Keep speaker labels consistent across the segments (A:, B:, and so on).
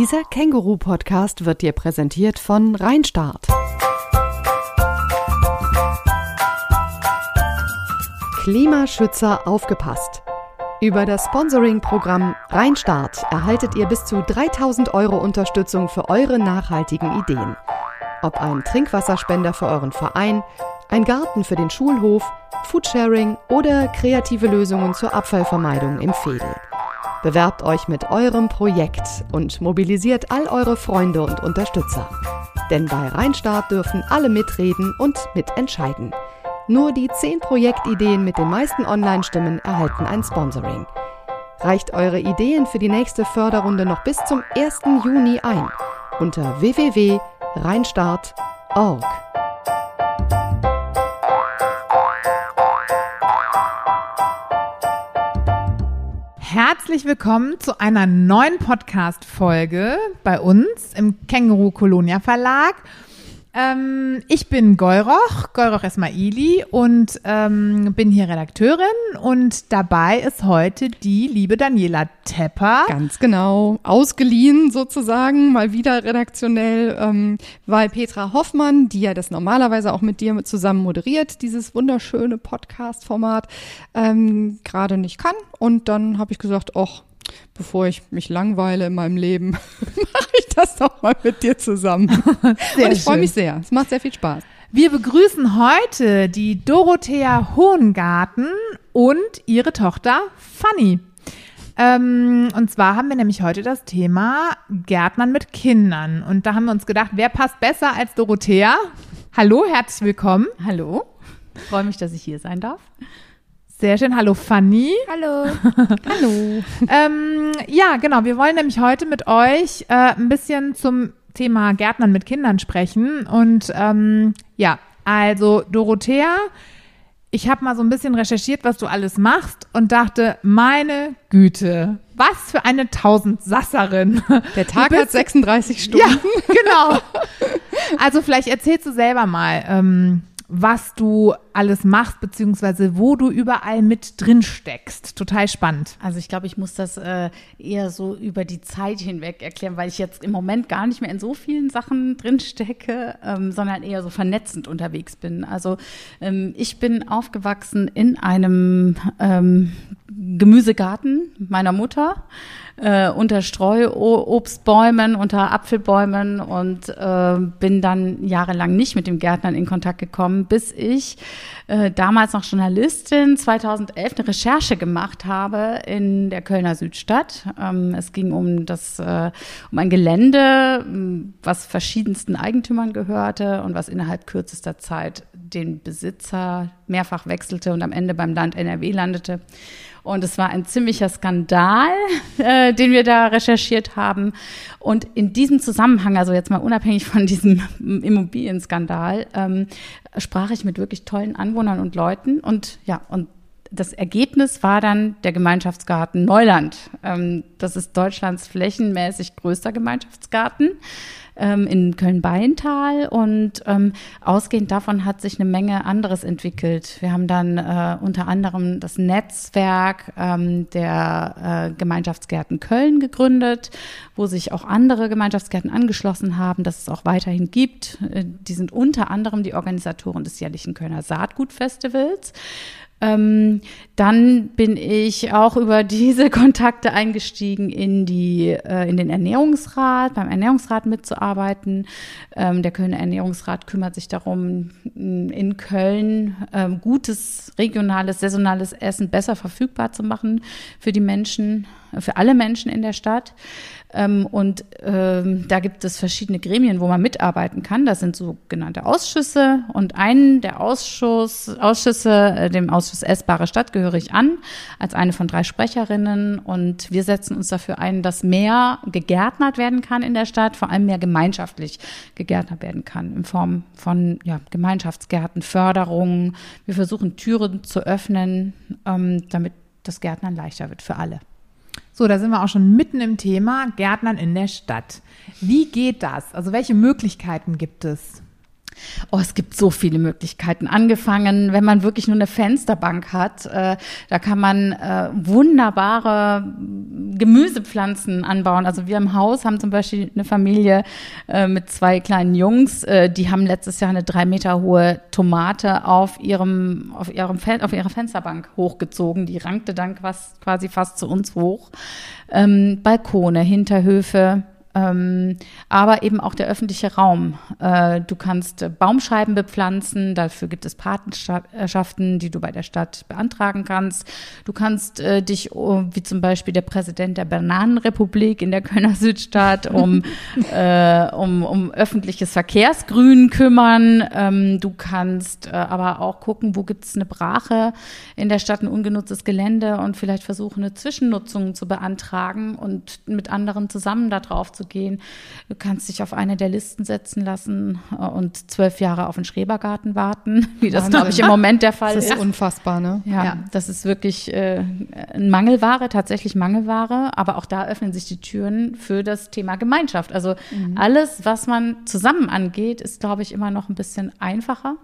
A: Dieser Känguru-Podcast wird dir präsentiert von Rheinstart. Klimaschützer aufgepasst. Über das Sponsoring-Programm Rheinstart erhaltet ihr bis zu 3000 Euro Unterstützung für eure nachhaltigen Ideen. Ob ein Trinkwasserspender für euren Verein, ein Garten für den Schulhof, Foodsharing oder kreative Lösungen zur Abfallvermeidung im Fädel. Bewerbt euch mit eurem Projekt und mobilisiert all eure Freunde und Unterstützer. Denn bei Rheinstart dürfen alle mitreden und mitentscheiden. Nur die 10 Projektideen mit den meisten Online-Stimmen erhalten ein Sponsoring. Reicht eure Ideen für die nächste Förderrunde noch bis zum 1. Juni ein unter www.rheinstart.org.
B: Herzlich willkommen zu einer neuen Podcast-Folge bei uns im Känguru Kolonia Verlag. Ähm, ich bin Golroch, Golroch Esmaili und ähm, bin hier Redakteurin und dabei ist heute die liebe Daniela Tepper.
A: Ganz genau, ausgeliehen sozusagen, mal wieder redaktionell, ähm, weil Petra Hoffmann, die ja das normalerweise auch mit dir zusammen moderiert, dieses wunderschöne Podcast-Format, ähm, gerade nicht kann. Und dann habe ich gesagt, ach, bevor ich mich langweile in meinem Leben, mache ich das doch mal mit dir zusammen.
B: Sehr
A: Und ich freue mich sehr. Es macht sehr viel Spaß.
B: Wir begrüßen heute die Dorothea Hohengarten und ihre Tochter Fanny. Ähm, und zwar haben wir nämlich heute das Thema Gärtnern mit Kindern. Und da haben wir uns gedacht, wer passt besser als Dorothea? Hallo, herzlich willkommen.
C: Hallo, freue mich, dass ich hier sein darf.
B: Sehr schön. Hallo Fanny.
C: Hallo.
A: Hallo.
B: Ähm, ja, genau. Wir wollen nämlich heute mit euch äh, ein bisschen zum Thema Gärtnern mit Kindern sprechen. Und ähm, ja, also Dorothea, ich habe mal so ein bisschen recherchiert, was du alles machst und dachte, meine Güte, was für eine Tausendsasserin.
A: Der Tag hat
B: bist-
A: 36 Stunden.
B: Ja, genau. Also vielleicht erzählst du selber mal, ähm, was du alles machst, beziehungsweise wo du überall mit drin steckst. Total spannend.
C: Also ich glaube, ich muss das äh, eher so über die Zeit hinweg erklären, weil ich jetzt im Moment gar nicht mehr in so vielen Sachen drinstecke, ähm, sondern eher so vernetzend unterwegs bin. Also ähm, ich bin aufgewachsen in einem ähm, Gemüsegarten meiner Mutter. Äh, unter Streuobstbäumen, unter Apfelbäumen und äh, bin dann jahrelang nicht mit dem Gärtnern in Kontakt gekommen, bis ich äh, damals noch Journalistin 2011 eine Recherche gemacht habe in der Kölner Südstadt. Ähm, es ging um das äh, um ein Gelände, was verschiedensten Eigentümern gehörte und was innerhalb kürzester Zeit den Besitzer mehrfach wechselte und am Ende beim Land NRW landete. Und es war ein ziemlicher Skandal, äh, den wir da recherchiert haben. Und in diesem Zusammenhang, also jetzt mal unabhängig von diesem Immobilienskandal, ähm, sprach ich mit wirklich tollen Anwohnern und Leuten. Und ja, und das Ergebnis war dann der Gemeinschaftsgarten Neuland. Ähm, das ist Deutschlands flächenmäßig größter Gemeinschaftsgarten ähm, in Köln-Beintal und ähm, ausgehend davon hat sich eine Menge anderes entwickelt. Wir haben dann äh, unter anderem das Netzwerk ähm, der äh, Gemeinschaftsgärten Köln gegründet, wo sich auch andere Gemeinschaftsgärten angeschlossen haben, dass es auch weiterhin gibt. Äh, die sind unter anderem die Organisatoren des jährlichen Kölner Saatgutfestivals. Ähm, dann bin ich auch über diese Kontakte eingestiegen in die äh, in den Ernährungsrat, beim Ernährungsrat mitzuarbeiten. Ähm, der Kölner Ernährungsrat kümmert sich darum, in Köln ähm, gutes regionales, saisonales Essen besser verfügbar zu machen für die Menschen, für alle Menschen in der Stadt. Ähm, und ähm, da gibt es verschiedene Gremien, wo man mitarbeiten kann. Das sind sogenannte Ausschüsse. Und einen der Ausschuss, Ausschüsse, äh, dem Ausschuss Essbare Stadt, gehöre ich an, als eine von drei Sprecherinnen. Und wir setzen uns dafür ein, dass mehr gegärtnert werden kann in der Stadt, vor allem mehr gemeinschaftlich gegärtnert werden kann, in Form von ja, Gemeinschaftsgärten, Förderungen. Wir versuchen Türen zu öffnen, ähm, damit das Gärtnern leichter wird für alle.
B: So, da sind wir auch schon mitten im Thema Gärtnern in der Stadt. Wie geht das? Also welche Möglichkeiten gibt es?
C: Oh, es gibt so viele Möglichkeiten. Angefangen, wenn man wirklich nur eine Fensterbank hat, äh, da kann man äh, wunderbare Gemüsepflanzen anbauen. Also wir im Haus haben zum Beispiel eine Familie äh, mit zwei kleinen Jungs, äh, die haben letztes Jahr eine drei Meter hohe Tomate auf ihrem, auf ihrem Fen auf ihrer Fensterbank hochgezogen. Die rankte dann quasi fast zu uns hoch. Ähm, Balkone, Hinterhöfe, ähm, aber eben auch der öffentliche Raum. Äh, du kannst Baumscheiben bepflanzen, dafür gibt es Patenschaften, die du bei der Stadt beantragen kannst. Du kannst äh, dich, oh, wie zum Beispiel der Präsident der Bananenrepublik in der Kölner Südstadt, um, äh, um, um öffentliches Verkehrsgrün kümmern. Ähm, du kannst äh, aber auch gucken, wo gibt es eine Brache in der Stadt, ein ungenutztes Gelände und vielleicht versuchen, eine Zwischennutzung zu beantragen und mit anderen zusammen darauf zu zu gehen. Du kannst dich auf eine der Listen setzen lassen äh, und zwölf Jahre auf den Schrebergarten warten, wie das, glaube ich, im Moment der Fall
A: ist.
C: Das
A: ist unfassbar, ne?
C: Ja, ja. das ist wirklich äh, Mangelware, tatsächlich Mangelware. Aber auch da öffnen sich die Türen für das Thema Gemeinschaft. Also mhm. alles, was man zusammen angeht, ist, glaube ich, immer noch ein bisschen einfacher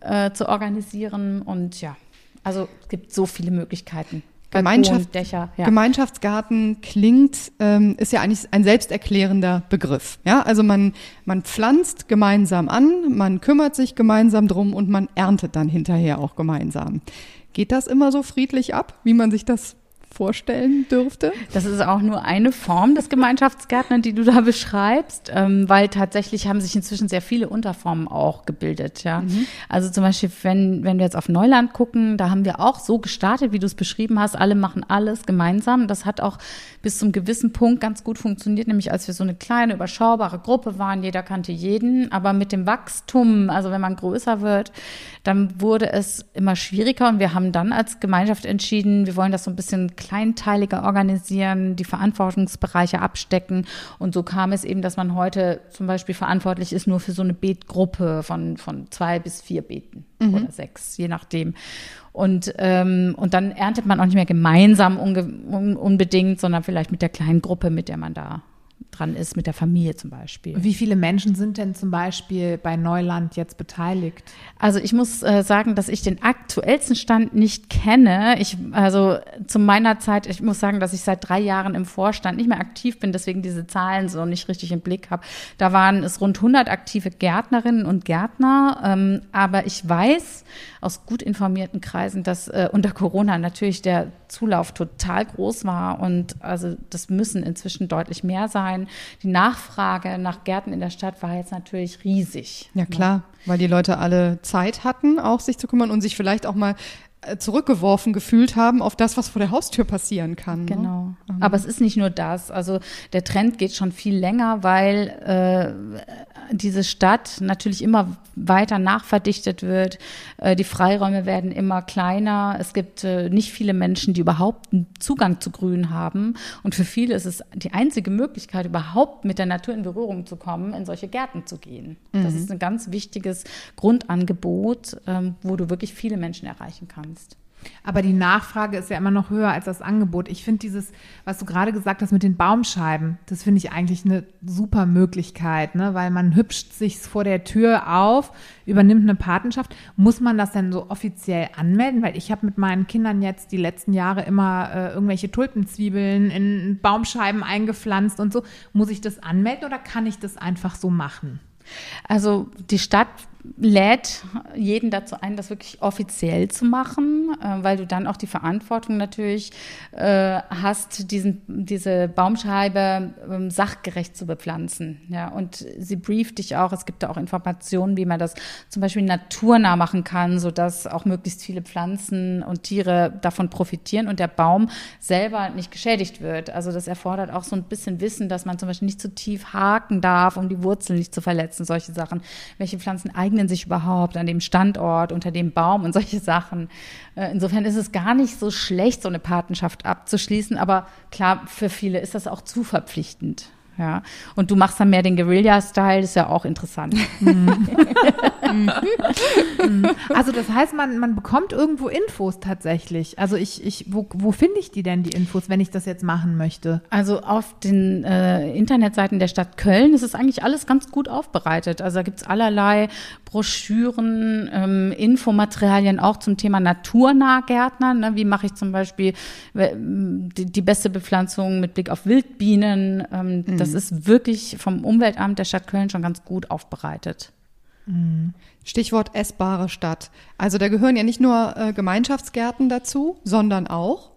C: äh, zu organisieren. Und ja, also es gibt so viele Möglichkeiten.
A: Gemeinschaft, Dächer, ja. Gemeinschaftsgarten klingt, ähm, ist ja eigentlich ein selbsterklärender Begriff. Ja, also man, man pflanzt gemeinsam an, man kümmert sich gemeinsam drum und man erntet dann hinterher auch gemeinsam. Geht das immer so friedlich ab, wie man sich das vorstellen dürfte?
C: Das ist auch nur eine Form des Gemeinschaftsgärtnern, die du da beschreibst, ähm, weil tatsächlich haben sich inzwischen sehr viele Unterformen auch gebildet. Ja? Mhm. Also zum Beispiel, wenn, wenn wir jetzt auf Neuland gucken, da haben wir auch so gestartet, wie du es beschrieben hast, alle machen alles gemeinsam. Das hat auch bis zum gewissen Punkt ganz gut funktioniert, nämlich als wir so eine kleine, überschaubare Gruppe waren, jeder kannte jeden, aber mit dem Wachstum, also wenn man größer wird, dann wurde es immer schwieriger und wir haben dann als Gemeinschaft entschieden, wir wollen das so ein bisschen kleinteiliger organisieren, die Verantwortungsbereiche abstecken. Und so kam es eben, dass man heute zum Beispiel verantwortlich ist nur für so eine Betgruppe von, von zwei bis vier Beten mhm. oder sechs, je nachdem. Und, ähm, und dann erntet man auch nicht mehr gemeinsam un unbedingt, sondern vielleicht mit der kleinen Gruppe, mit der man da dran ist, mit der Familie zum Beispiel.
B: Wie viele Menschen sind denn zum Beispiel bei Neuland jetzt beteiligt?
C: Also ich muss äh, sagen, dass ich den aktuellsten Stand nicht kenne. Ich, also zu meiner Zeit, ich muss sagen, dass ich seit drei Jahren im Vorstand nicht mehr aktiv bin, deswegen diese Zahlen so nicht richtig im Blick habe. Da waren es rund 100 aktive Gärtnerinnen und Gärtner. Ähm, aber ich weiß aus gut informierten Kreisen, dass äh, unter Corona natürlich der Zulauf total groß war und also das müssen inzwischen deutlich mehr sein. Die Nachfrage nach Gärten in der Stadt war jetzt natürlich riesig.
A: Ja klar, weil die Leute alle Zeit hatten, auch sich zu kümmern und sich vielleicht auch mal zurückgeworfen gefühlt haben auf das, was vor der Haustür passieren kann.
C: Ne? Genau. Ne? Aber es ist nicht nur das. Also der Trend geht schon viel länger, weil äh, diese Stadt natürlich immer weiter nachverdichtet wird. Äh, die Freiräume werden immer kleiner. Es gibt äh, nicht viele Menschen, die überhaupt einen Zugang zu Grün haben. Und für viele ist es die einzige Möglichkeit, überhaupt mit der Natur in Berührung zu kommen, in solche Gärten zu gehen. Mhm. Das ist ein ganz wichtiges Grundangebot, ähm, wo du wirklich viele Menschen erreichen kannst kannst.
B: Aber die Nachfrage ist ja immer noch höher als das Angebot. Ich finde dieses, was du gerade gesagt hast mit den Baumscheiben, das finde ich eigentlich eine super Möglichkeit, ne? weil man hübscht sich vor der Tür auf, übernimmt eine Patenschaft. Muss man das denn so offiziell anmelden? Weil ich habe mit meinen Kindern jetzt die letzten Jahre immer äh, irgendwelche Tulpenzwiebeln in Baumscheiben eingepflanzt und so. Muss ich das anmelden oder kann ich das einfach so machen?
C: Also die Stadt lädt jeden dazu ein, das wirklich offiziell zu machen, äh, weil du dann auch die Verantwortung natürlich äh, hast, diesen, diese Baumscheibe ähm, sachgerecht zu bepflanzen. Ja, und sie brieft dich auch. Es gibt da auch Informationen, wie man das zum Beispiel naturnah machen kann, sodass auch möglichst viele Pflanzen und Tiere davon profitieren und der Baum selber nicht geschädigt wird. Also das erfordert auch so ein bisschen Wissen, dass man zum Beispiel nicht zu tief haken darf, um die Wurzeln nicht zu verletzen, solche Sachen. Welche Pflanzen eigentlich eignen sich überhaupt an dem Standort, unter dem Baum und solche Sachen. Äh, insofern ist es gar nicht so schlecht, so eine Patenschaft abzuschließen, aber klar, für viele ist das auch zu verpflichtend. Ja. Und du machst dann mehr den Guerilla-Style, ist ja auch interessant.
B: Also das heißt, man, man bekommt irgendwo Infos tatsächlich. Also ich, ich, wo, wo finde ich die denn, die Infos, wenn ich das jetzt machen möchte?
C: Also auf den äh, Internetseiten der Stadt Köln ist es eigentlich alles ganz gut aufbereitet. Also da gibt es allerlei Broschüren, ähm, Infomaterialien auch zum Thema Naturnahgärtner. Ne? Wie mache ich zum Beispiel die, die, beste Bepflanzung mit Blick auf Wildbienen? Ähm, mhm. Das ist wirklich vom Umweltamt der Stadt Köln schon ganz gut aufbereitet.
A: Mhm. Stichwort essbare Stadt. Also da gehören ja nicht nur äh, Gemeinschaftsgärten dazu, sondern auch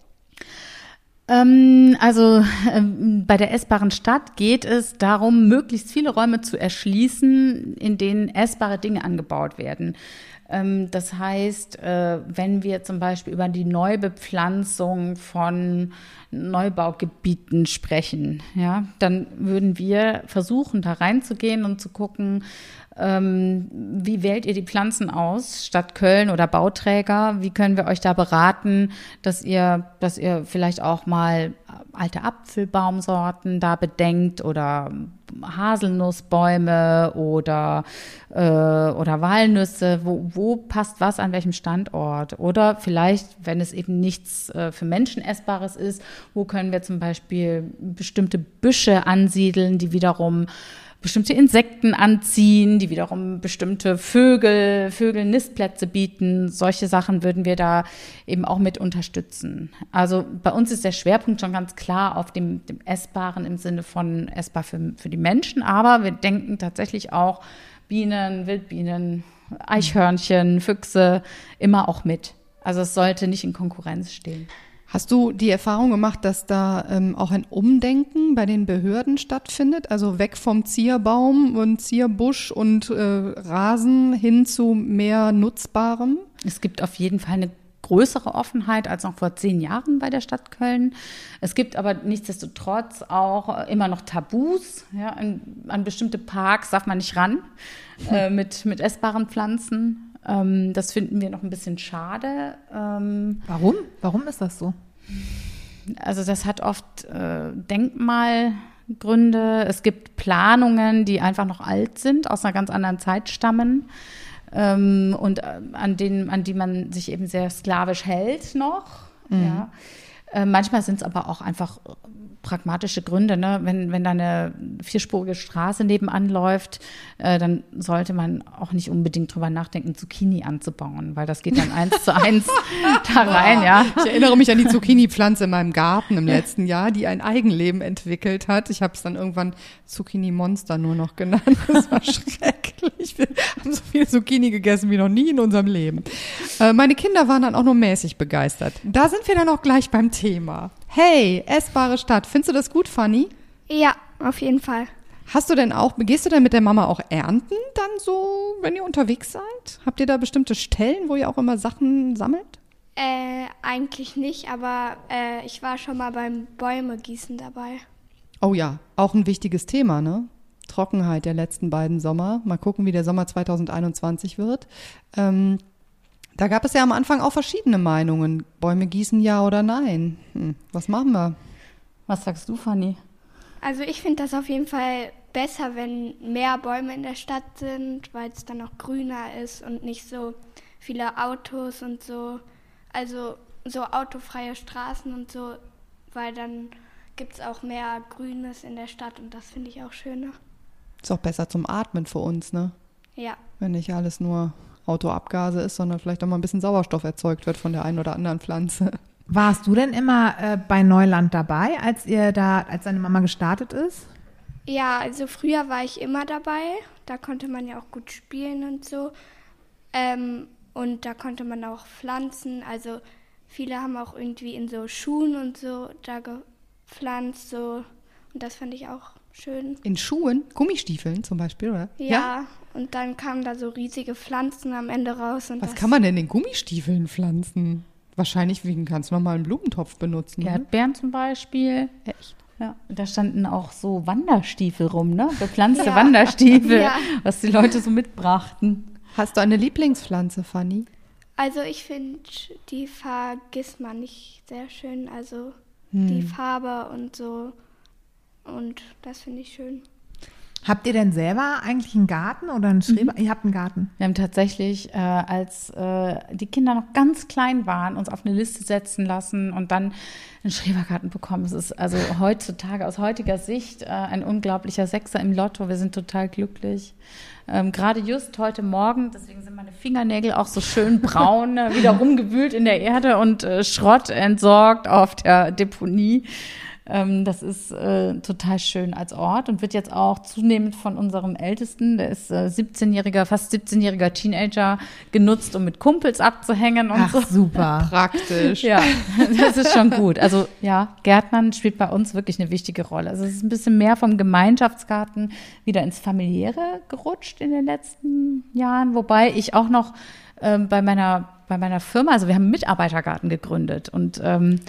C: ähm, also ähm, bei der essbaren Stadt geht es darum, möglichst viele Räume zu erschließen, in denen essbare Dinge angebaut werden. Ähm, das heißt, äh, wenn wir zum Beispiel über die Neubepflanzung von Neubaugebieten sprechen, ja, dann würden wir versuchen, da reinzugehen und zu gucken, ähm, wie wählt ihr die Pflanzen aus, Stadt Köln oder Bauträger? Wie können wir euch da beraten, dass ihr, dass ihr vielleicht auch mal alte Apfelbaumsorten da bedenkt oder Haselnussbäume oder, äh, oder Walnüsse, wo, wo passt was an welchem Standort? Oder vielleicht, wenn es eben nichts äh, für Menschen essbares ist, wo können wir zum Beispiel bestimmte Büsche ansiedeln, die wiederum bestimmte Insekten anziehen, die wiederum bestimmte Vögel, Vögelnistplätze bieten. Solche Sachen würden wir da eben auch mit unterstützen. Also bei uns ist der Schwerpunkt schon ganz klar auf dem, dem Essbaren im Sinne von essbar für, für die Menschen, aber wir denken tatsächlich auch Bienen, Wildbienen, Eichhörnchen, Füchse immer auch mit. Also es sollte nicht in Konkurrenz stehen.
A: Hast du die Erfahrung gemacht, dass da ähm, auch ein Umdenken bei den Behörden stattfindet? Also weg vom Zierbaum und Zierbusch und äh, Rasen hin zu mehr Nutzbarem?
C: Es gibt auf jeden Fall eine größere Offenheit als noch vor zehn Jahren bei der Stadt Köln. Es gibt aber nichtsdestotrotz auch immer noch Tabus. Ja, an, an bestimmte Parks darf man nicht ran äh, mit, mit essbaren Pflanzen. Ähm, das finden wir noch ein bisschen schade.
B: Ähm, Warum? Warum ist das so?
C: Also das hat oft äh, Denkmalgründe. Es gibt Planungen, die einfach noch alt sind, aus einer ganz anderen Zeit stammen. Ähm, und äh, an, denen, an die man sich eben sehr sklavisch hält noch. Mhm. Ja. Äh, manchmal sind es aber auch einfach pragmatische Gründe. Ne? Wenn, wenn da eine vierspurige Straße nebenan läuft, äh, dann sollte man auch nicht unbedingt drüber nachdenken, Zucchini anzubauen, weil das geht dann eins zu eins da rein. Ja.
A: Ich erinnere mich an die Zucchini-Pflanze in meinem Garten im letzten Jahr, die ein Eigenleben entwickelt hat. Ich habe es dann irgendwann Zucchini-Monster nur noch genannt. Das war schrecklich. Wir haben so viel Zucchini gegessen wie noch nie in unserem Leben. Äh, meine Kinder waren dann auch nur mäßig begeistert. Da sind wir dann auch gleich beim Thema. Hey, essbare Stadt. Findest du das gut, Fanny?
D: Ja, auf jeden Fall.
A: Hast du denn auch, gehst du denn mit der Mama auch ernten dann so, wenn ihr unterwegs seid? Habt ihr da bestimmte Stellen, wo ihr auch immer Sachen sammelt?
D: Äh, eigentlich nicht, aber äh, ich war schon mal beim Bäume gießen dabei.
A: Oh ja, auch ein wichtiges Thema, ne? Trockenheit der letzten beiden Sommer. Mal gucken, wie der Sommer 2021 wird. Ähm, da gab es ja am Anfang auch verschiedene Meinungen. Bäume gießen ja oder nein. Hm, was machen wir?
C: Was sagst du, Fanny?
D: Also ich finde das auf jeden Fall besser, wenn mehr Bäume in der Stadt sind, weil es dann auch grüner ist und nicht so viele Autos und so. Also so autofreie Straßen und so, weil dann gibt es auch mehr Grünes in der Stadt und das finde ich auch schöner.
A: Ist auch besser zum Atmen für uns, ne?
D: Ja.
A: Wenn nicht alles nur Autoabgase ist, sondern vielleicht auch mal ein bisschen Sauerstoff erzeugt wird von der einen oder anderen Pflanze.
B: Warst du denn immer äh, bei Neuland dabei, als ihr da, als deine Mama gestartet ist?
D: Ja, also früher war ich immer dabei. Da konnte man ja auch gut spielen und so. Ähm, und da konnte man auch pflanzen. Also viele haben auch irgendwie in so Schuhen und so da gepflanzt. So. Und das fand ich auch schön.
A: In Schuhen? Gummistiefeln zum Beispiel, oder?
D: Ja, ja? Und dann kamen da so riesige Pflanzen am Ende raus.
A: Was kann man denn in Gummistiefeln pflanzen? Wahrscheinlich wie einen ganz normalen Blumentopf benutzen.
C: Ne? Erdbeeren zum Beispiel. Echt? Ja, da standen auch so Wanderstiefel rum, ne? Bepflanzte ja. Wanderstiefel, ja. was die Leute so mitbrachten.
A: Hast du eine Lieblingspflanze, Fanny?
D: Also ich finde, die vergisst man nicht sehr schön. Also hm. die Farbe und so und das finde ich schön.
B: Habt ihr denn selber eigentlich einen Garten oder einen Schreber? Ihr habt einen Garten.
C: Wir haben tatsächlich, äh, als äh, die Kinder noch ganz klein waren, uns auf eine Liste setzen lassen und dann einen Schrebergarten bekommen. Es ist also heutzutage aus heutiger Sicht äh, ein unglaublicher Sechser im Lotto. Wir sind total glücklich. Ähm, Gerade just heute Morgen, deswegen sind meine Fingernägel auch so schön braun, äh, wieder rumgewühlt in der Erde und äh, Schrott entsorgt auf der Deponie. Ähm, das ist äh, total schön als Ort und wird jetzt auch zunehmend von unserem Ältesten, der ist äh, 17-jähriger, fast 17-jähriger Teenager, genutzt, um mit Kumpels abzuhängen und
B: Ach,
C: so.
B: super.
A: Praktisch.
C: Ja, das ist schon gut. Also ja, Gärtnern spielt bei uns wirklich eine wichtige Rolle. Also es ist ein bisschen mehr vom Gemeinschaftsgarten wieder ins Familiäre gerutscht in den letzten Jahren, wobei ich auch noch ähm, bei meiner bei meiner Firma, also wir haben einen Mitarbeitergarten gegründet und ähm,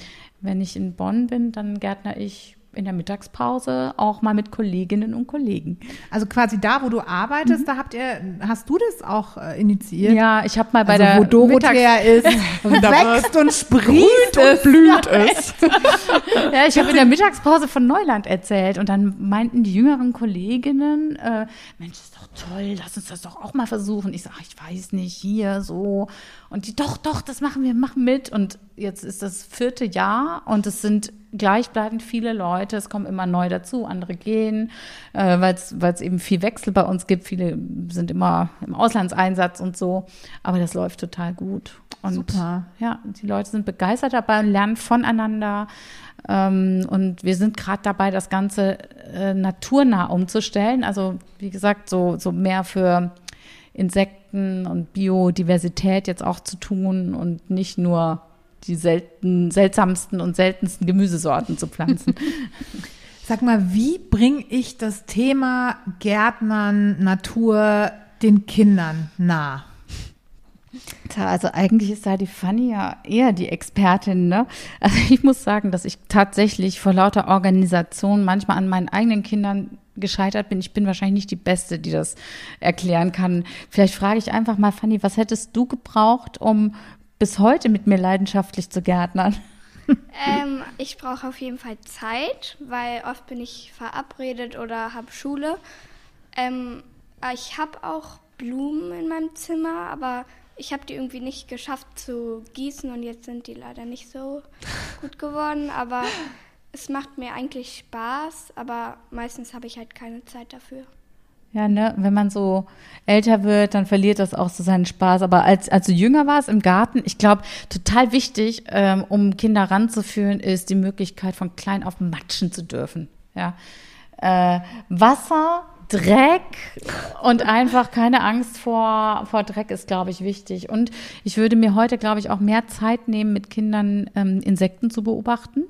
C: wenn ich in Bonn bin, dann gärtner ich in der Mittagspause auch mal mit Kolleginnen und Kollegen.
B: Also quasi da, wo du arbeitest, da habt ihr, hast du das auch äh, initiiert?
C: Ja, ich habe mal bei
B: also
C: der
B: wo Dorothea ist, wächst und sprießt und blüht es.
C: Ja, ich habe in der Mittagspause von Neuland erzählt und dann meinten die jüngeren Kolleginnen, äh, Mensch, ist doch toll, lass uns das doch auch mal versuchen. Ich sage, ich weiß nicht, hier so. Und die, doch, doch, das machen wir, machen mit. Und jetzt ist das vierte Jahr und es sind gleichbleibend viele Leute. Es kommen immer neu dazu, andere gehen, äh, weil es eben viel Wechsel bei uns gibt. Viele sind immer im Auslandseinsatz und so. Aber das läuft total gut. Und
B: Super.
C: ja, die Leute sind begeistert dabei und lernen voneinander. Ähm, und wir sind gerade dabei, das Ganze äh, naturnah umzustellen. Also wie gesagt, so, so mehr für Insekten und Biodiversität jetzt auch zu tun und nicht nur die selten, seltsamsten und seltensten Gemüsesorten zu pflanzen.
B: Sag mal, wie bringe ich das Thema Gärtnern, Natur den Kindern nah?
C: Also eigentlich ist da die Fanny ja eher die Expertin, ne? Also ich muss sagen, dass ich tatsächlich vor lauter Organisation manchmal an meinen eigenen Kindern gescheitert bin. Ich bin wahrscheinlich nicht die Beste, die das erklären kann. Vielleicht frage ich einfach mal, Fanny, was hättest du gebraucht, um bis heute mit mir leidenschaftlich zu gärtnern?
D: Ähm, ich brauche auf jeden Fall Zeit, weil oft bin ich verabredet oder habe Schule. Ähm, ich habe auch Blumen in meinem Zimmer, aber ich habe die irgendwie nicht geschafft zu gießen und jetzt sind die leider nicht so gut geworden. Aber es macht mir eigentlich Spaß, aber meistens habe ich halt keine Zeit dafür.
C: Ja, ne, wenn man so älter wird, dann verliert das auch so seinen Spaß. Aber als, als du jünger warst im Garten, ich glaube, total wichtig, ähm, um Kinder ranzuführen, ist die Möglichkeit, von klein auf matschen zu dürfen. Ja. Äh, Wasser, Dreck und einfach keine Angst vor, vor Dreck ist, glaube ich, wichtig. Und ich würde mir heute, glaube ich, auch mehr Zeit nehmen, mit Kindern ähm, Insekten zu beobachten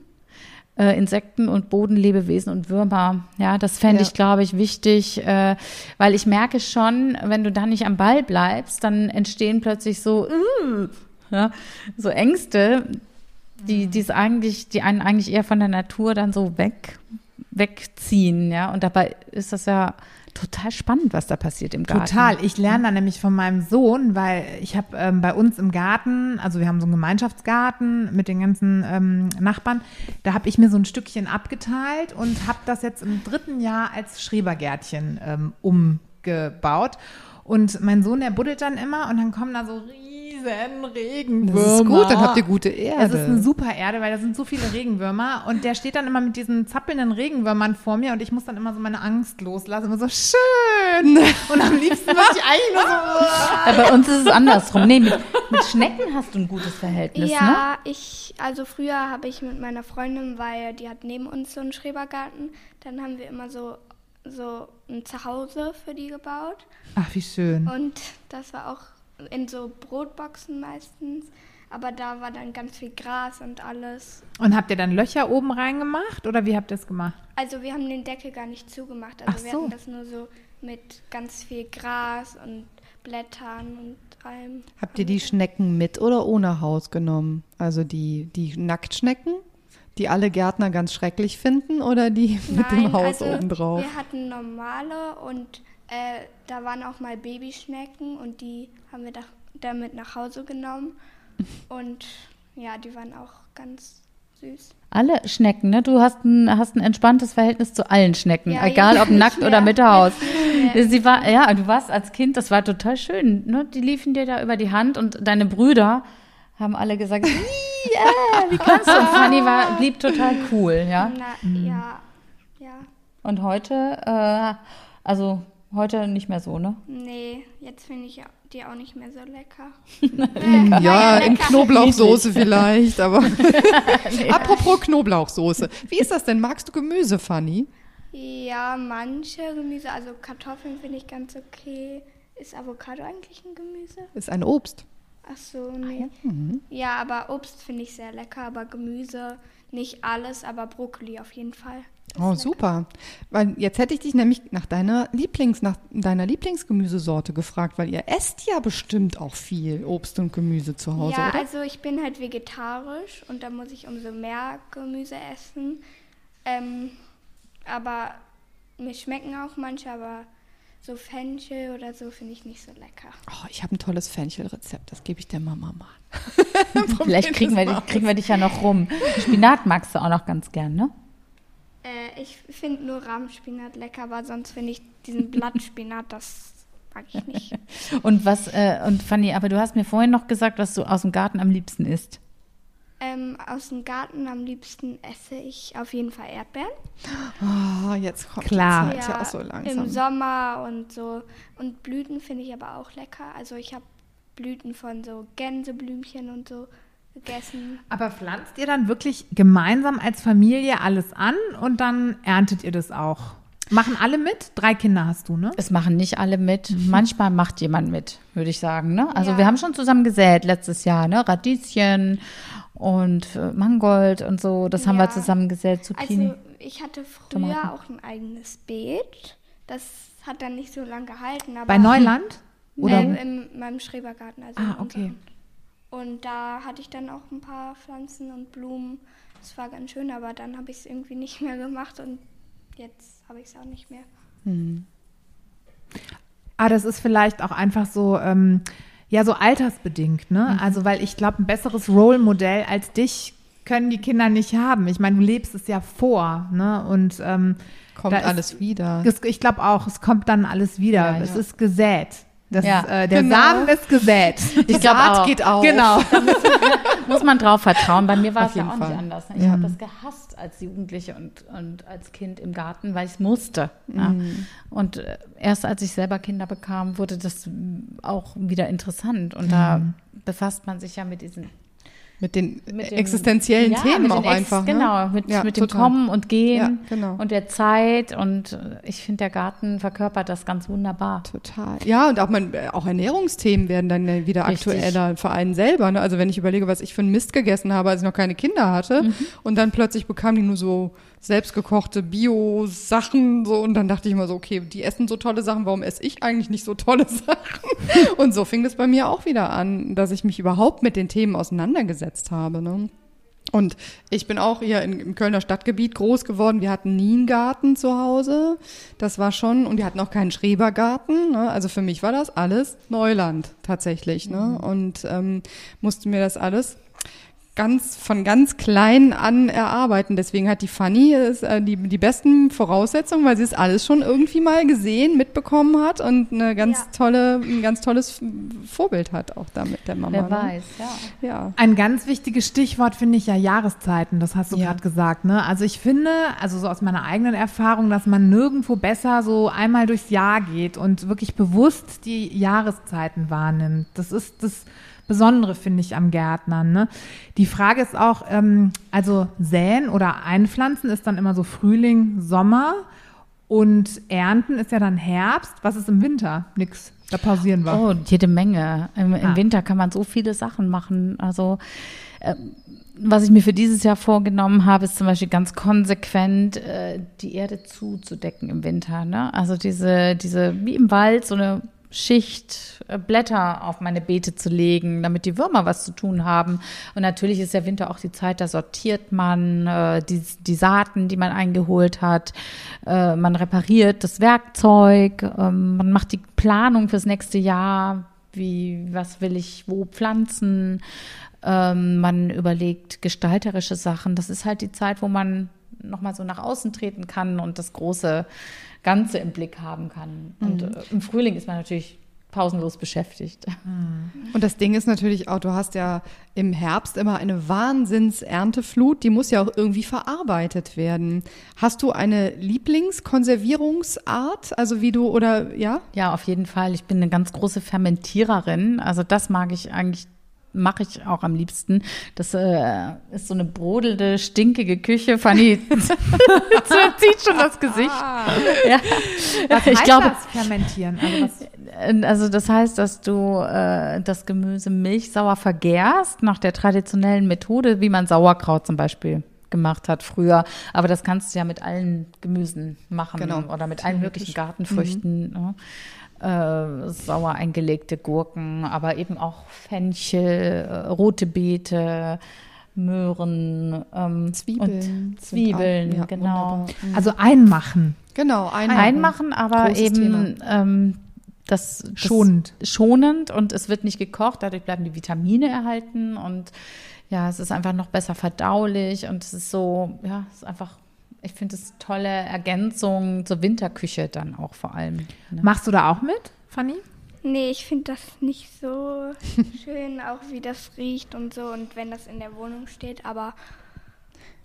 C: äh, Insekten und Bodenlebewesen und Würmer. Ja, das fände
A: Ja.
C: ich, glaube ich, wichtig, äh, weil ich merke schon, wenn du da nicht am Ball bleibst, dann entstehen plötzlich so, uh, ja, so Ängste, die, die es eigentlich, die einen eigentlich eher von der Natur dann so weg, wegziehen, ja. Und dabei ist das ja total spannend, was da passiert im Garten.
B: Total. Ich lerne da nämlich von meinem Sohn, weil ich habe ähm, bei uns im Garten, also wir haben so einen Gemeinschaftsgarten mit den ganzen ähm, Nachbarn, da habe ich mir so ein Stückchen abgeteilt und habe das jetzt im dritten Jahr als Schrebergärtchen ähm, umgebaut. Und mein Sohn, der buddelt dann immer und dann kommen da so riesen Regenwürmer.
A: Das ist gut, dann habt ihr gute Erde.
B: Es ist eine super Erde, weil da sind so viele Regenwürmer und der steht dann immer mit diesen zappelnden Regenwürmern vor mir und ich muss dann immer so meine Angst loslassen. Immer so schön. Und am liebsten würde ich eigentlich nur so.
C: Ja, bei uns ist es andersrum. Nee, mit, mit Schnecken hast du ein gutes Verhältnis, ne?
D: Ja, ich, also früher habe ich mit meiner Freundin, weil die hat neben uns so einen Schrebergarten, dann haben wir immer so, so ein Zuhause für die gebaut.
B: Ach, wie schön.
D: Und das war auch in so Brotboxen meistens. Aber da war dann ganz viel Gras und alles.
B: Und habt ihr dann Löcher oben reingemacht oder wie habt ihr es gemacht?
D: Also wir haben den Deckel gar nicht zugemacht. Also
B: Ach
D: wir
B: so.
D: hatten das nur so mit ganz viel Gras und Blättern und allem.
A: Habt ihr die Schnecken mit oder ohne Haus genommen? Also die, die Nacktschnecken, die alle Gärtner ganz schrecklich finden oder die mit dem Haus
D: also
A: oben drauf?
D: Wir hatten normale und äh, da waren auch mal Babyschnecken und die haben wir da, damit nach Hause genommen. und ja, die waren auch ganz süß.
C: Alle Schnecken, ne? Du hast ein, hast ein entspanntes Verhältnis zu allen Schnecken,
D: Ja,
C: egal ob nackt oder mit Haus.
D: Nicht
C: Sie war, ja, du warst als Kind, das war total schön, ne? Die liefen dir da über die Hand und deine Brüder haben alle gesagt, "Ih, ja, wie kannst du? Und Fanny war, blieb total cool, ja.
D: Na, ja, ja.
C: Und heute, äh, also heute nicht mehr so, ne?
D: Nee, jetzt finde ich die auch nicht mehr so lecker.
A: Ja, in
D: lecker.
A: Knoblauchsoße vielleicht, aber. Apropos Knoblauchsoße. Wie ist das denn? Magst du Gemüse, Fanny?
D: Ja, manche Gemüse, also Kartoffeln finde ich ganz okay. Ist Avocado eigentlich ein Gemüse?
A: Ist ein Obst.
D: Ach so, nee.
A: Mhm.
D: Ja, aber Obst finde ich sehr lecker, aber Gemüse nicht alles, aber Brokkoli auf jeden Fall.
A: Oh, super. Weil jetzt hätte ich dich nämlich nach deiner Lieblings, nach deiner Lieblingsgemüsesorte gefragt, weil ihr esst ja bestimmt auch viel Obst und Gemüse zu Hause,
D: Ja,
A: oder?
D: also ich bin halt vegetarisch und da muss ich umso mehr Gemüse essen. Ähm, aber mir schmecken auch manche, aber so Fenchel oder so finde ich nicht so lecker.
A: Oh, ich habe ein tolles Fenchelrezept, das gebe ich der Mama mal.
C: Vielleicht kriegen wir, dich, kriegen wir dich ja noch rum. Spinat magst du auch noch ganz gern, ne?
D: Ich finde nur Rahmspinat lecker, aber sonst finde ich diesen Blattspinat, das mag ich nicht.
C: Und was, äh, und Fanny, aber du hast mir vorhin noch gesagt, was du aus dem Garten am liebsten isst.
D: ähm, aus dem Garten am liebsten esse ich auf jeden Fall Erdbeeren.
A: Oh, jetzt kommt
B: Klar.
A: die Zeit ja, auch so langsam.
D: Im Sommer und so. Und Blüten finde ich aber auch lecker. Also ich habe Blüten von so Gänseblümchen und so gegessen.
B: Aber pflanzt ihr dann wirklich gemeinsam als Familie alles an und dann erntet ihr das auch? Machen alle mit? Drei Kinder hast du, ne?
C: Es machen nicht alle mit. Manchmal macht jemand mit, würde ich sagen. Ne? Also
D: Ja.
C: wir haben schon zusammen gesät letztes Jahr, ne? Radieschen und äh, Mangold und so. Das haben wir
D: Ja.
C: zusammen gesät, Zucchini.
D: Also ich hatte früher
C: Tomaten.
D: auch ein eigenes Beet. Das hat dann nicht so lange gehalten. Aber
B: Bei Neuland? Oder
D: ähm,
B: wo?
D: in meinem Schrebergarten. Also
B: Ah,
D: in
B: okay.
D: Und da hatte ich dann auch ein paar Pflanzen und Blumen. Das war ganz schön, aber dann habe ich es irgendwie nicht mehr gemacht und jetzt habe ich es auch nicht mehr.
B: Ah, das ist vielleicht auch einfach so, ähm, ja, so altersbedingt, ne?
A: Mhm.
B: Also, weil ich glaube, ein besseres Role-Modell als dich können die Kinder nicht haben. Ich meine, du lebst es ja vor, ne? Und ähm,
A: kommt
B: da ist-
A: alles wieder.
B: ich glaube auch, es kommt dann alles wieder.
C: Ja,
B: es
C: ja.
B: ist gesät. Das
C: Ja.
B: ist, äh, der
A: Genau.
B: Samen ist gesät.
C: Ich glaube
A: Saat
C: auch.
A: geht auf.
B: genau.
C: Muss man drauf vertrauen. Bei mir war
A: Auf
C: es ja auch
A: Fall.
C: nicht anders. Ich
A: Ja.
C: habe das gehasst als Jugendliche und, und als Kind im Garten, weil ich es musste. Ja.
A: Mhm.
C: Und äh, erst als ich selber Kinder bekam, wurde das auch wieder interessant. Und da
A: Mhm.
C: befasst man sich ja mit diesen
A: Mit den
C: mit dem-
A: existenziellen
C: ja,
A: Themen auch
C: Ex-
A: einfach. ne?
C: Genau, mit,
A: Ja,
C: mit dem. Kommen und Gehen
A: Ja, genau.
C: und der Zeit. Und äh, ich finde, der Garten verkörpert das ganz wunderbar.
A: Total. Ja, und auch, man, auch Ernährungsthemen werden dann ja wieder
C: Richtig.
A: aktueller für einen selber. Ne? Also wenn ich überlege, was ich für einen Mist gegessen habe, als ich noch keine Kinder hatte
C: Mhm.
A: und dann plötzlich bekam die nur so selbstgekochte Bio-Sachen so und dann dachte ich immer so, okay, die essen so tolle Sachen, warum esse ich eigentlich nicht so tolle Sachen? Und so fing es bei mir auch wieder an, dass ich mich überhaupt mit den Themen auseinandergesetzt habe. Ne? Und ich bin auch hier in, im Kölner Stadtgebiet groß geworden. Wir hatten nie einen Garten zu Hause. Das war schon, und wir hatten auch keinen Schrebergarten. Ne? Also für mich war das alles Neuland tatsächlich. Ne? Und ähm, musste mir das alles ganz von ganz klein an erarbeiten. Deswegen hat die Fanny ist, äh, die, die besten Voraussetzungen, weil sie es alles schon irgendwie mal gesehen, mitbekommen hat und eine ganz
D: Ja.
A: tolle, ein ganz tolles Vorbild hat auch damit der Mama.
C: Wer
A: ne?
C: weiß, ja.
A: Ja.
B: Ein ganz wichtiges Stichwort finde ich ja Jahreszeiten, das hast du
A: Ja.
B: gerade gesagt. Ne? Also ich finde, also so aus meiner eigenen Erfahrung, dass man nirgendwo besser so einmal durchs Jahr geht und wirklich bewusst die Jahreszeiten wahrnimmt. Das ist das Besondere, finde ich, am Gärtnern. Ne? Die Frage ist auch, ähm, also säen oder einpflanzen ist dann immer so Frühling, Sommer und ernten ist ja dann Herbst. Was ist im Winter? Nix. Da pausieren wir.
C: Oh, jede Menge. Im, im
B: Ah.
C: Winter kann man so viele Sachen machen. Also ähm, was ich mir für dieses Jahr vorgenommen habe, ist zum Beispiel ganz konsequent äh, die Erde zuzudecken im Winter. Ne? Also diese, diese, wie im Wald, so eine Schicht äh, Blätter auf meine Beete zu legen, damit die Würmer was zu tun haben. Und natürlich ist der Winter auch die Zeit, da sortiert man äh, die, die Saaten, die man eingeholt hat. Äh, man repariert das Werkzeug. Ähm, man macht die Planung fürs nächste Jahr. Wie, was will ich wo pflanzen? Ähm, man überlegt gestalterische Sachen. Das ist halt die Zeit, wo man nochmal so nach außen treten kann und das große Ganze im Blick haben kann. Und äh, im Frühling ist man natürlich pausenlos beschäftigt.
A: Und das Ding ist natürlich auch, du hast ja im Herbst immer eine Wahnsinns-Ernteflut, die muss ja auch irgendwie verarbeitet werden. Hast du eine Lieblingskonservierungsart? Also wie du, oder ja?
C: Ja, auf jeden Fall. Ich bin eine ganz große Fermentiererin. Also das mag ich eigentlich mache ich auch am liebsten. Das äh, ist so eine brodelnde, stinkige Küche. Fanny zieht schon das Gesicht. Ja.
B: Was
C: ich
B: heißt
C: glaube,
B: das fermentieren? Also
C: Also das heißt, dass du äh, das Gemüse milchsauer vergärst nach der traditionellen Methode, wie man Sauerkraut zum Beispiel gemacht hat früher. Aber das kannst du ja mit allen Gemüsen machen
A: Genau.
C: oder mit allen möglichen Gartenfrüchten. Ne? Äh, sauer eingelegte Gurken, aber eben auch Fenchel, äh, rote Beete, Möhren, ähm,
A: Zwiebeln
C: Zwiebeln,
A: auch- ja,
C: genau.
A: wunderbar.
B: also einmachen.
A: Genau, ein
C: Einmachen, aber
A: Großes
C: eben ähm, das, das
B: Schonend.
C: schonend und es wird nicht gekocht, dadurch bleiben die Vitamine erhalten und ja, es ist einfach noch besser verdaulich und es ist so, ja, es ist einfach, ich finde es tolle Ergänzung zur Winterküche dann auch vor allem. Ne?
B: Machst du da auch mit, Fanny?
D: Nee, ich finde das nicht so schön, auch wie das riecht und so und wenn das in der Wohnung steht, aber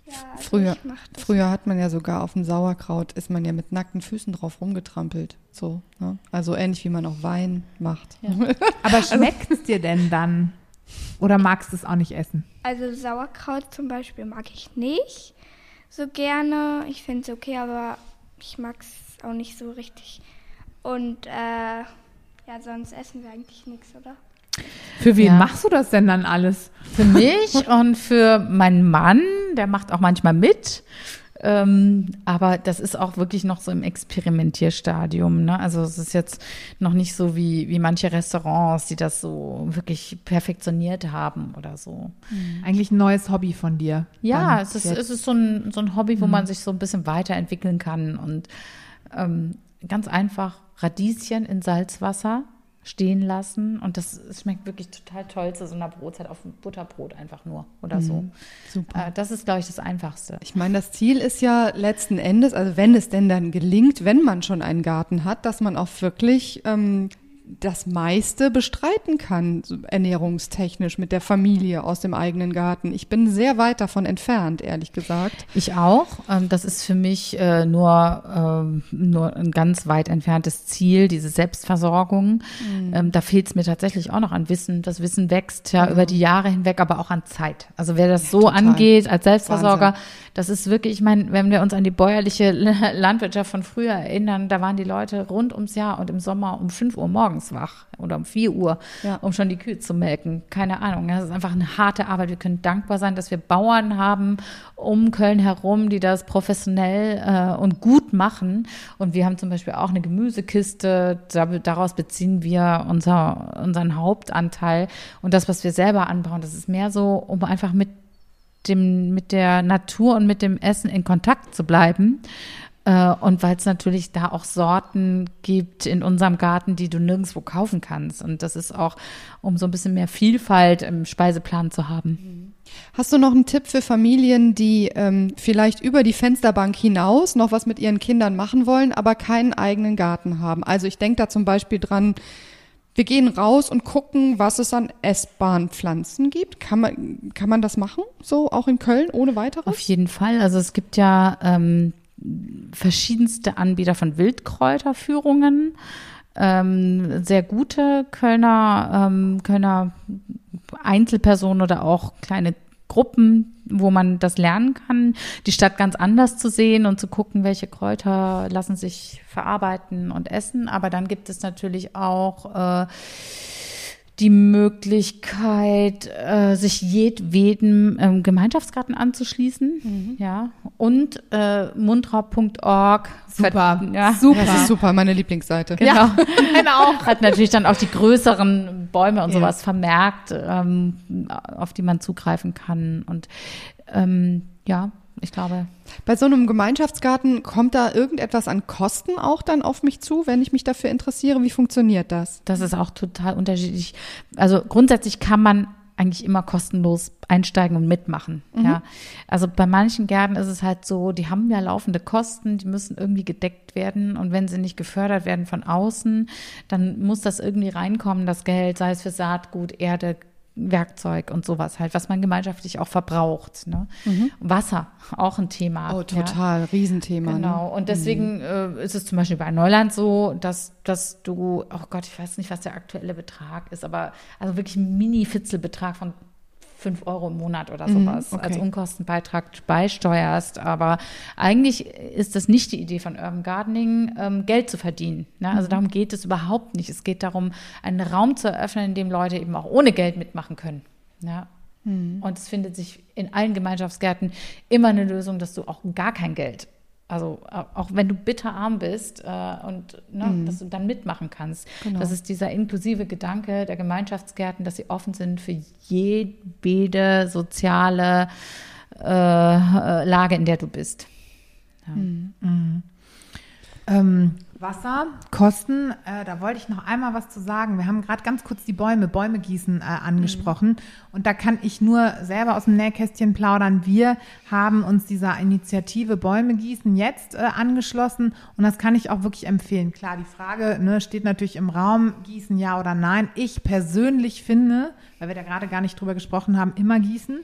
D: ja, also
A: Früher, hat man ja sogar auf dem Sauerkraut, ist man ja mit nackten Füßen drauf rumgetrampelt. So, ne? Also ähnlich wie man auch Wein macht.
B: Aber schmeckt es dir denn dann? Oder magst du es auch nicht essen?
D: Also Sauerkraut zum Beispiel mag ich nicht so gerne. Ich finde es okay, aber ich mag es auch nicht so richtig. Und äh, ja, sonst essen wir eigentlich nichts, oder?
B: Für wen
C: Ja.
B: machst du das denn dann alles?
C: Für mich und für meinen Mann, der macht auch manchmal mit. Ähm, aber das ist auch wirklich noch so im Experimentierstadium. Ne? Also es ist jetzt noch nicht so wie, wie manche Restaurants, die das so wirklich perfektioniert haben oder so.
B: Eigentlich ein neues Hobby von dir.
C: Ja, es ist,
B: jetzt.
C: es ist so ein, so ein Hobby, wo man sich so ein bisschen weiterentwickeln kann und ähm, ganz einfach Radieschen in Salzwasser stehen lassen und das schmeckt wirklich total toll zu so einer Brotzeit auf Butterbrot einfach nur oder so.
A: Super.
C: Äh, das ist, glaube ich, das Einfachste.
A: Ich meine, das Ziel ist ja letzten Endes, also wenn es denn dann gelingt, wenn man schon einen Garten hat, dass man auch wirklich ähm, das meiste bestreiten kann, ernährungstechnisch mit der Familie aus dem eigenen Garten. Ich bin sehr weit davon entfernt, ehrlich gesagt.
C: Ich auch. Ähm, das ist für mich äh, nur, ähm, nur ein ganz weit entferntes Ziel, diese Selbstversorgung. Ähm, da fehlt es mir tatsächlich auch noch an Wissen. Das Wissen wächst ja über die Jahre hinweg, aber auch an Zeit. Also wer das so
A: total.
C: angeht als Selbstversorger,
A: Wahnsinn.
C: das ist wirklich, ich meine, wenn wir uns an die bäuerliche Landwirtschaft von früher erinnern, da waren die Leute rund ums Jahr und im Sommer um 5 Uhr morgens wach oder um 4 Uhr,
A: Ja.
C: um schon die Kühe zu melken. Keine Ahnung. Das ist einfach eine harte Arbeit. Wir können dankbar sein, dass wir Bauern haben um Köln herum, die das professionell äh, und gut machen. Und wir haben zum Beispiel auch eine Gemüsekiste. Da, daraus beziehen wir unser, unseren Hauptanteil. Und das, was wir selber anbauen, das ist mehr so, um einfach mit dem, mit der Natur und mit dem Essen in Kontakt zu bleiben. Äh, Und weil es natürlich da auch Sorten gibt in unserem Garten, die du nirgendwo kaufen kannst. Und das ist auch, um so ein bisschen mehr Vielfalt im Speiseplan zu haben.
A: Hast du noch einen Tipp für Familien, die ähm, vielleicht über die Fensterbank hinaus noch was mit ihren Kindern machen wollen, aber keinen eigenen Garten haben? Also ich denke da zum Beispiel dran, wir gehen raus und gucken, was es an essbaren Pflanzen gibt. Kann man, kann man das machen? So auch in Köln ohne weiteres?
C: Auf jeden Fall. Also es gibt ja ähm, verschiedenste Anbieter von Wildkräuterführungen. Ähm, sehr gute Kölner, ähm, Kölner Einzelpersonen oder auch kleine Gruppen, wo man das lernen kann, die Stadt ganz anders zu sehen und zu gucken, welche Kräuter lassen sich verarbeiten und essen. Aber dann gibt es natürlich auch äh, die Möglichkeit, äh, sich jedwedem ähm, Gemeinschaftsgarten anzuschließen. Ja. Und äh, mundraub.org.
B: Super.
C: Ja.
B: Super.
A: Das ist super, meine Lieblingsseite.
C: Genau.
B: Genau.
C: Hat natürlich dann auch die größeren Bäume und
A: Ja.
C: sowas vermerkt, ähm, auf die man zugreifen kann. Und ähm, ja, ich glaube,
A: Bei so einem Gemeinschaftsgarten kommt da irgendetwas an Kosten auch dann auf mich zu, wenn ich mich dafür interessiere? Wie funktioniert das?
C: das ist auch total unterschiedlich. Also grundsätzlich kann man eigentlich immer kostenlos einsteigen und mitmachen.
B: Mhm.
C: Ja. Also bei manchen Gärten ist es halt so, die haben ja laufende Kosten, die müssen irgendwie gedeckt werden und wenn sie nicht gefördert werden von außen, dann muss das irgendwie reinkommen, das Geld, sei es für Saatgut, Erde, Werkzeug und sowas halt, was man gemeinschaftlich auch verbraucht. Ne? Wasser, auch ein Thema.
A: Oh,
C: ja.
A: total, Riesenthema.
C: Genau.
A: Ne?
C: Und deswegen äh, ist es zum Beispiel bei Neuland so, dass, dass du, oh Gott, ich weiß nicht, was der aktuelle Betrag ist, aber also wirklich ein Mini-Fitzelbetrag von 5 Euro im Monat oder sowas
A: okay.
C: als Unkostenbeitrag beisteuerst. Aber eigentlich ist das nicht die Idee von Urban Gardening, ähm, Geld zu verdienen. Ne? Also darum geht es überhaupt nicht. Es geht darum, einen Raum zu eröffnen, in dem Leute eben auch ohne Geld mitmachen können. Ja? Und es findet sich in allen Gemeinschaftsgärten immer eine Lösung, dass du auch gar kein Geld also au- auch wenn du bitterarm bist äh, und ne, dass du dann mitmachen kannst. Das ist dieser inklusive Gedanke der Gemeinschaftsgärten, dass sie offen sind für jede soziale äh, Lage, in der du bist.
B: Ähm, Wasser, Kosten, äh, da wollte ich noch einmal was zu sagen. Wir haben gerade ganz kurz die Bäume, Bäume gießen äh, angesprochen. Und da kann ich nur selber aus dem Nähkästchen plaudern. Wir haben uns dieser Initiative Bäume gießen jetzt äh, angeschlossen. Und das kann ich auch wirklich empfehlen. Klar, die Frage ne, steht natürlich im Raum, gießen ja oder nein. Ich persönlich finde, weil wir da gerade gar nicht drüber gesprochen haben, immer gießen,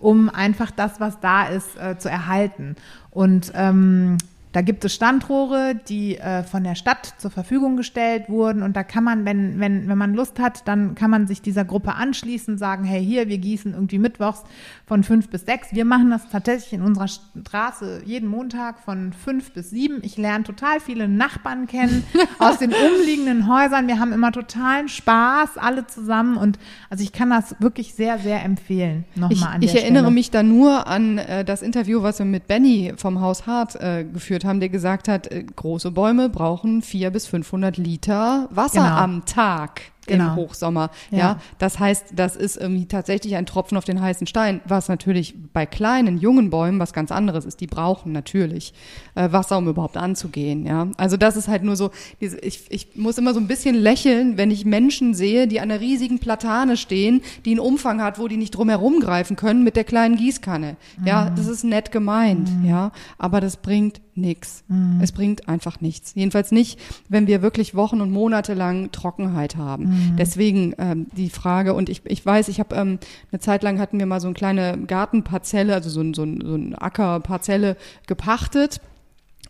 B: um einfach das, was da ist, äh, zu erhalten. Und ähm, da gibt es Standrohre, die äh, von der Stadt zur Verfügung gestellt wurden. Und da kann man, wenn, wenn, wenn man Lust hat, dann kann man sich dieser Gruppe anschließen, sagen, hey, hier, wir gießen irgendwie mittwochs von fünf bis sechs. Wir machen das tatsächlich in unserer Straße jeden Montag von fünf bis sieben. Ich lerne total viele Nachbarn kennen aus den umliegenden Häusern. Wir haben immer totalen Spaß, alle zusammen. Und also ich kann das wirklich sehr, sehr empfehlen. Nochmal
A: Ich,
B: an
A: ich
B: der
A: erinnere
B: Stelle.
A: mich da nur an äh, das Interview, was wir mit Benny vom Haus Hart äh, geführt haben, der gesagt hat, äh, große Bäume brauchen 400 bis 500 Liter Wasser
B: Genau.
A: am Tag.
B: Genau.
A: Im Hochsommer. Ja.
B: Ja.
A: das heißt, das ist irgendwie tatsächlich ein Tropfen auf den heißen Stein, was natürlich bei kleinen, jungen Bäumen was ganz anderes ist. Die brauchen natürlich äh, Wasser, um überhaupt anzugehen. Ja, also das ist halt nur so, diese, ich, ich muss immer so ein bisschen lächeln, wenn ich Menschen sehe, die an einer riesigen Platane stehen, die einen Umfang hat, wo die nicht drum herum greifen können mit der kleinen Gießkanne. Ja, das ist nett gemeint, ja, aber das bringt nichts. Es bringt einfach nichts. Jedenfalls nicht, wenn wir wirklich Wochen und Monate lang Trockenheit haben. Deswegen ähm, die Frage, und ich, ich weiß, ich habe ähm, eine Zeit lang hatten wir mal so eine kleine Gartenparzelle, also so, ein, so, ein, so eine Ackerparzelle gepachtet.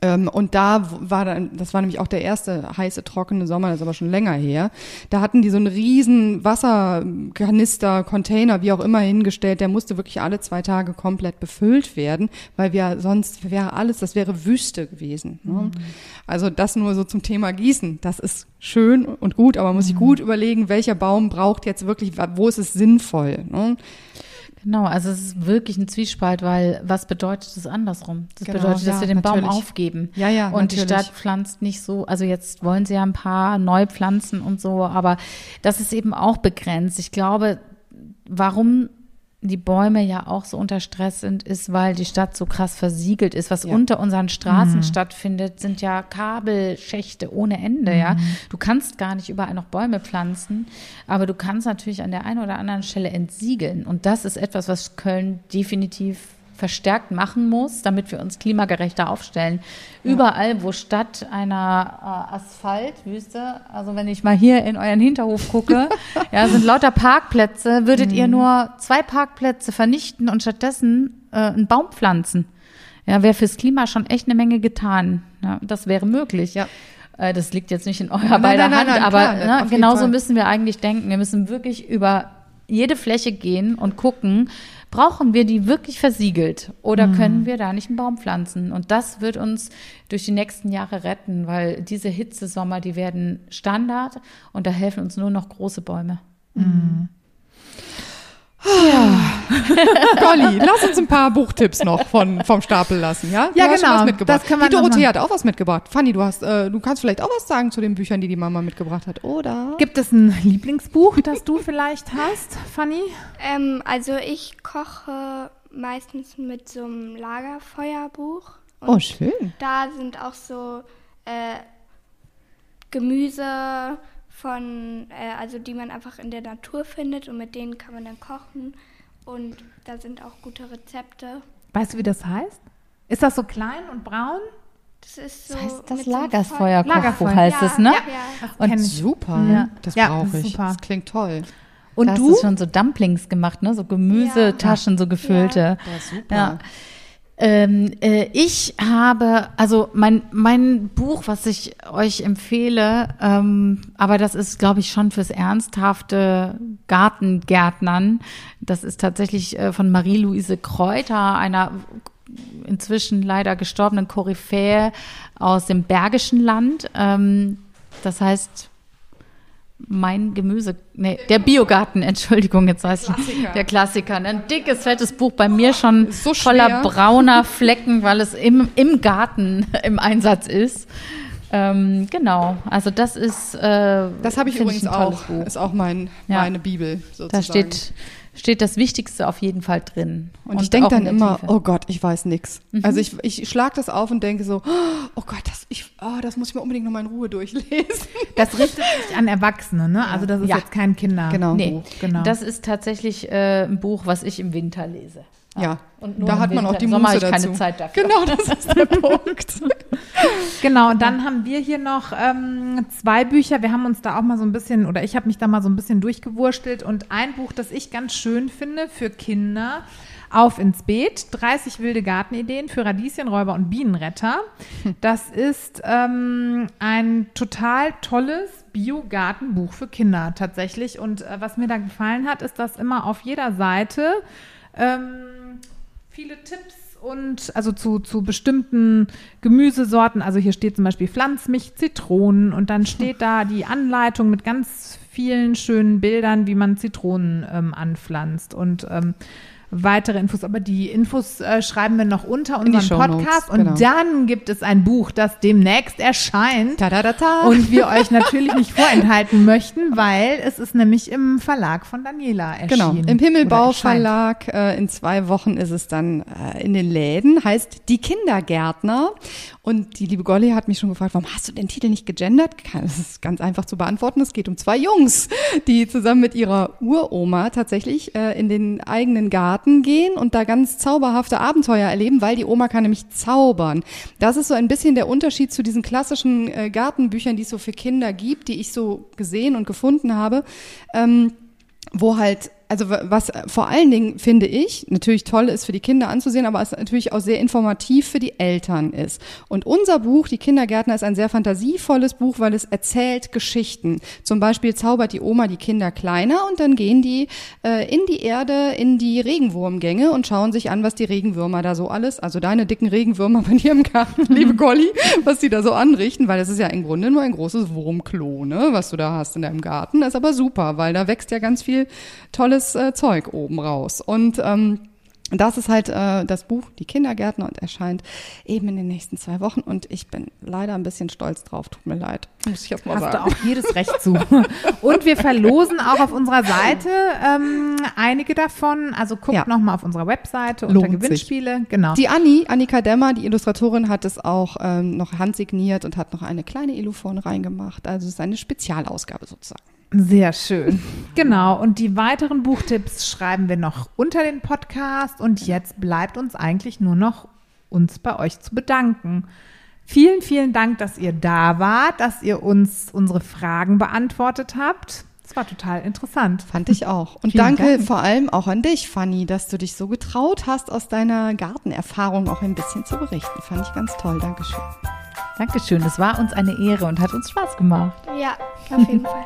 A: Ähm, und da war dann, das war nämlich auch der erste heiße, trockene Sommer, das ist aber schon länger her. Da hatten die so einen riesen Wasserkanister, Container, wie auch immer hingestellt. Der musste wirklich alle zwei Tage komplett befüllt werden, weil wir sonst wäre alles, das wäre Wüste gewesen. Ne? Also das nur so zum Thema Gießen. Das ist schön und gut, aber man muss sich gut überlegen, welcher Baum braucht jetzt wirklich, wo ist es sinnvoll. Ne?
C: Genau, also es ist wirklich ein Zwiespalt, weil was bedeutet es andersrum? Das
A: Genau,
C: bedeutet, dass
A: ja,
C: wir den Baum
A: natürlich.
C: aufgeben.
A: Ja, ja,
C: Und die
A: natürlich.
C: Stadt pflanzt nicht so, also jetzt wollen sie ja ein paar neu pflanzen und so, aber das ist eben auch begrenzt. Ich glaube, warum die Bäume ja auch so unter Stress sind, ist, weil die Stadt so krass versiegelt ist. Was
A: Ja.
C: unter unseren Straßen stattfindet, sind ja Kabelschächte ohne Ende, ja. Du kannst gar nicht überall noch Bäume pflanzen, aber du kannst natürlich an der einen oder anderen Stelle entsiegeln. Und das ist etwas, was Köln definitiv verstärkt machen muss, damit wir uns klimagerechter aufstellen. Überall, wo statt einer äh, Asphaltwüste, also wenn ich mal hier in euren Hinterhof gucke, ja, sind lauter Parkplätze, würdet ihr nur zwei Parkplätze vernichten und stattdessen äh, einen Baum pflanzen. Ja, wäre fürs Klima schon echt eine Menge getan. Ja, das wäre möglich.
A: Ja.
C: Äh, Das liegt jetzt nicht in eurer beider Hand,
A: nein,
C: aber
A: klar,
C: ne, genauso müssen wir eigentlich denken. Wir müssen wirklich über jede Fläche gehen und gucken, brauchen wir die wirklich versiegelt oder können wir da nicht einen Baum pflanzen? Und das wird uns durch die nächsten Jahre retten, weil diese Hitzesommer, die werden Standard und da helfen uns nur noch große Bäume.
A: Golli, lass uns ein paar Buchtipps noch von, vom Stapel lassen, ja? Du
B: Ja,
A: hast schon
B: genau.
A: was mitgebracht.
B: Das können wir
A: die Dorothee hat auch was mitgebracht. Fanny, du hast, äh, du kannst vielleicht auch was sagen zu den Büchern, die die Mama mitgebracht hat, oder?
B: Gibt es ein Lieblingsbuch, das du vielleicht hast, Fanny?
D: Ähm, also ich koche meistens mit so einem Lagerfeuerbuch. Und
A: Oh, schön.
D: da sind auch so äh, Gemüse von, äh, also die man einfach in der Natur findet und mit denen kann man dann kochen. Und da sind auch gute Rezepte.
B: Weißt du, wie das heißt? Ist das so klein und braun?
D: Das ist so.
C: Das heißt, das
D: mit so
B: Lagerfeuer.
C: heißt
D: Ja,
C: es, ne?
D: Ja, ja.
C: Und
B: kenn ich.
A: Super,
B: Ja.
A: das
B: Ja,
A: brauche
B: das
A: ich.
B: super.
A: Das klingt toll.
C: Und
B: da
C: du
B: hast
C: hast schon so Dumplings gemacht, ne? So Gemüsetaschen, so gefüllte.
A: Ja, super.
C: Ähm, äh, ich habe, also mein, mein Buch, was ich euch empfehle, ähm, aber das ist, glaube ich, schon fürs ernsthafte Gartengärtnern. Das ist tatsächlich äh, von Marie-Louise Kräuter, einer inzwischen leider gestorbenen Koryphäe aus dem Bergischen Land. Ähm, das heißt, mein Gemüse, nee, der Biogarten, Entschuldigung, jetzt weiß ich, der Klassiker. ne? Ein dickes, fettes Buch, bei mir schon
A: so
C: voller brauner Flecken, weil es im, im Garten im Einsatz ist. Ähm, genau, also das ist. Äh,
A: Das habe ich übrigens
C: tolles
A: auch.
C: Buch.
A: Ist auch mein,
C: Ja.
A: meine Bibel sozusagen.
C: Da steht, steht das Wichtigste auf jeden Fall drin.
A: Und, ich denke dann immer,
C: Tiefe. Mhm.
A: oh Gott, ich weiß nix. Also ich, ich schlage das auf und denke so, oh Gott, das, ich, oh, das muss ich mir unbedingt noch mal in Ruhe durchlesen.
B: Das richtet sich an Erwachsene, ne? Also das ist
C: Ja.
B: jetzt kein Kinder.
A: Genau.
C: Nee,
B: Genau.
C: das ist tatsächlich äh, ein Buch, was ich im Winter lese.
A: Ja,
C: Und nur
A: da hat man auch die
C: Sommer
A: Muße dazu.
C: keine Zeit dafür.
A: Genau, das ist der Punkt.
B: Genau, und dann haben wir hier noch ähm, zwei Bücher. Wir haben uns da auch mal so ein bisschen, oder ich habe mich da mal so ein bisschen durchgewurstelt. Und ein Buch, das ich ganz schön finde für Kinder, Auf ins Beet, 30 wilde Gartenideen für Radieschenräuber und Bienenretter. Das ist ähm, ein total tolles Biogartenbuch für Kinder tatsächlich. Und äh, was mir da gefallen hat, ist, dass immer auf jeder Seite ähm, viele Tipps und also zu, zu bestimmten Gemüsesorten. Also hier steht zum Beispiel Pflanzmilch, Zitronen und dann steht da die Anleitung mit ganz vielen schönen Bildern, wie man Zitronen ähm, anpflanzt und ähm, weitere Infos. Aber die Infos äh, schreiben wir noch unter unseren
A: Shownotes,
B: Podcast und
A: genau.
B: dann gibt es ein Buch, das demnächst erscheint.
A: Ta -da -da -ta.
B: Und wir euch natürlich nicht vorenthalten möchten, weil es ist nämlich im Verlag von Daniela
A: Genau,
B: erschienen.
A: im Himmelbau. Verlag. Äh, in zwei Wochen ist es dann äh, in den Läden. Heißt Die Kindergärtner. Und die liebe Golly hat mich schon gefragt, warum hast du den Titel nicht gegendert? Das ist ganz einfach zu beantworten. Es geht um zwei Jungs, die zusammen mit ihrer Uroma tatsächlich äh, in den eigenen Garten gehen und da ganz zauberhafte Abenteuer erleben, weil die Oma kann nämlich zaubern. Das ist so ein bisschen der Unterschied zu diesen klassischen äh, Gartenbüchern, die es so für Kinder gibt, die ich so gesehen und gefunden habe. Ähm, wo halt, also wa- was äh, vor allen Dingen finde ich natürlich toll ist für die Kinder anzusehen, aber es natürlich auch sehr informativ für die Eltern ist. Und unser Buch, Die Kindergärtner, ist ein sehr fantasievolles Buch, weil es erzählt Geschichten. Zum Beispiel zaubert die Oma die Kinder kleiner und dann gehen die äh, in die Erde, in die Regenwurmgänge und schauen sich an, was die Regenwürmer da so alles, also deine dicken Regenwürmer bei dir im Garten, liebe Golly, was die da so anrichten, weil das ist ja im Grunde nur ein großes Wurmklo, ne, was du da hast in deinem Garten. Das ist aber super, weil da wächst ja ganz viel tolles äh, Zeug oben raus. Und ähm, das ist halt äh, das Buch Die Kindergärtner und erscheint eben in den nächsten zwei Wochen. Und ich bin leider ein bisschen stolz drauf. Tut mir leid. Muss ich erst mal
B: Hast
A: sagen.
B: du auch jedes Recht zu. Und wir verlosen auch auf unserer Seite ähm, einige davon. Also guckt
A: Ja.
B: noch mal auf unserer Webseite unter
A: Lohnt sich.
B: Gewinnspiele. Genau.
A: Die Anni, Annika Demmer, die Illustratorin, hat es auch ähm, noch handsigniert und hat noch eine kleine Illuphon reingemacht. Also es ist eine Spezialausgabe sozusagen.
B: Sehr schön. Genau. Und die weiteren Buchtipps schreiben wir noch unter den Podcast. Und jetzt bleibt uns eigentlich nur noch, uns bei euch zu bedanken. Vielen, vielen Dank, dass ihr da wart, dass ihr uns unsere Fragen beantwortet habt. Es war total interessant.
A: Fand ich auch. Und
B: Vielen
A: danke
B: Dank.
A: vor allem auch an dich, Fanny, dass du dich so getraut hast, aus deiner Gartenerfahrung auch ein bisschen zu berichten. Fand ich ganz toll. Dankeschön.
C: Dankeschön, es war uns eine Ehre und hat uns Spaß gemacht.
D: Ja, auf jeden Fall.